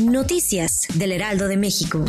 Noticias del Heraldo de México.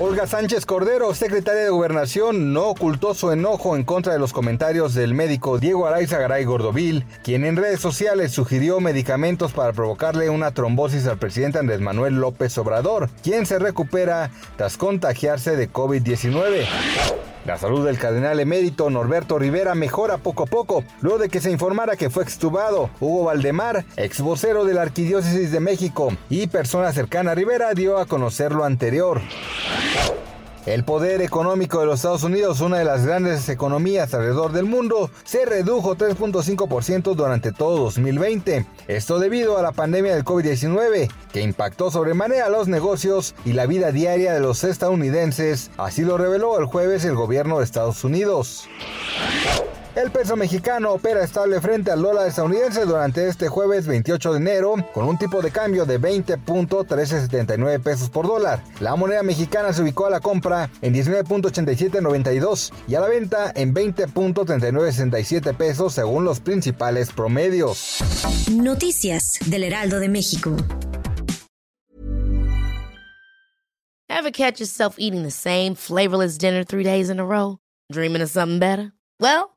Olga Sánchez Cordero, secretaria de Gobernación, no ocultó su enojo en contra de los comentarios del médico Diego Araiza Garay Gordovil, quien en redes sociales sugirió medicamentos para provocarle una trombosis al presidente Andrés Manuel López Obrador, quien se recupera tras contagiarse de COVID-19. La salud del cardenal emérito Norberto Rivera mejora poco a poco, luego de que se informara que fue extubado. Hugo Valdemar, ex vocero de la Arquidiócesis de México y persona cercana a Rivera, dio a conocer lo anterior. El poder económico de los Estados Unidos, una de las grandes economías alrededor del mundo, se redujo 3.5% durante todo 2020. Esto debido a la pandemia del COVID-19, que impactó sobremanera los negocios y la vida diaria de los estadounidenses. Así lo reveló el jueves el gobierno de Estados Unidos. El peso mexicano opera estable frente al dólar estadounidense durante este jueves 28 de enero con un tipo de cambio de 20.1379 pesos por dólar. La moneda mexicana se ubicó a la compra en 19.8792 y a la venta en 20.3967 pesos según los principales promedios. Noticias del Heraldo de México. Ever catch yourself eating the same flavorless dinner three days in a row? Dreaming of something better? Well,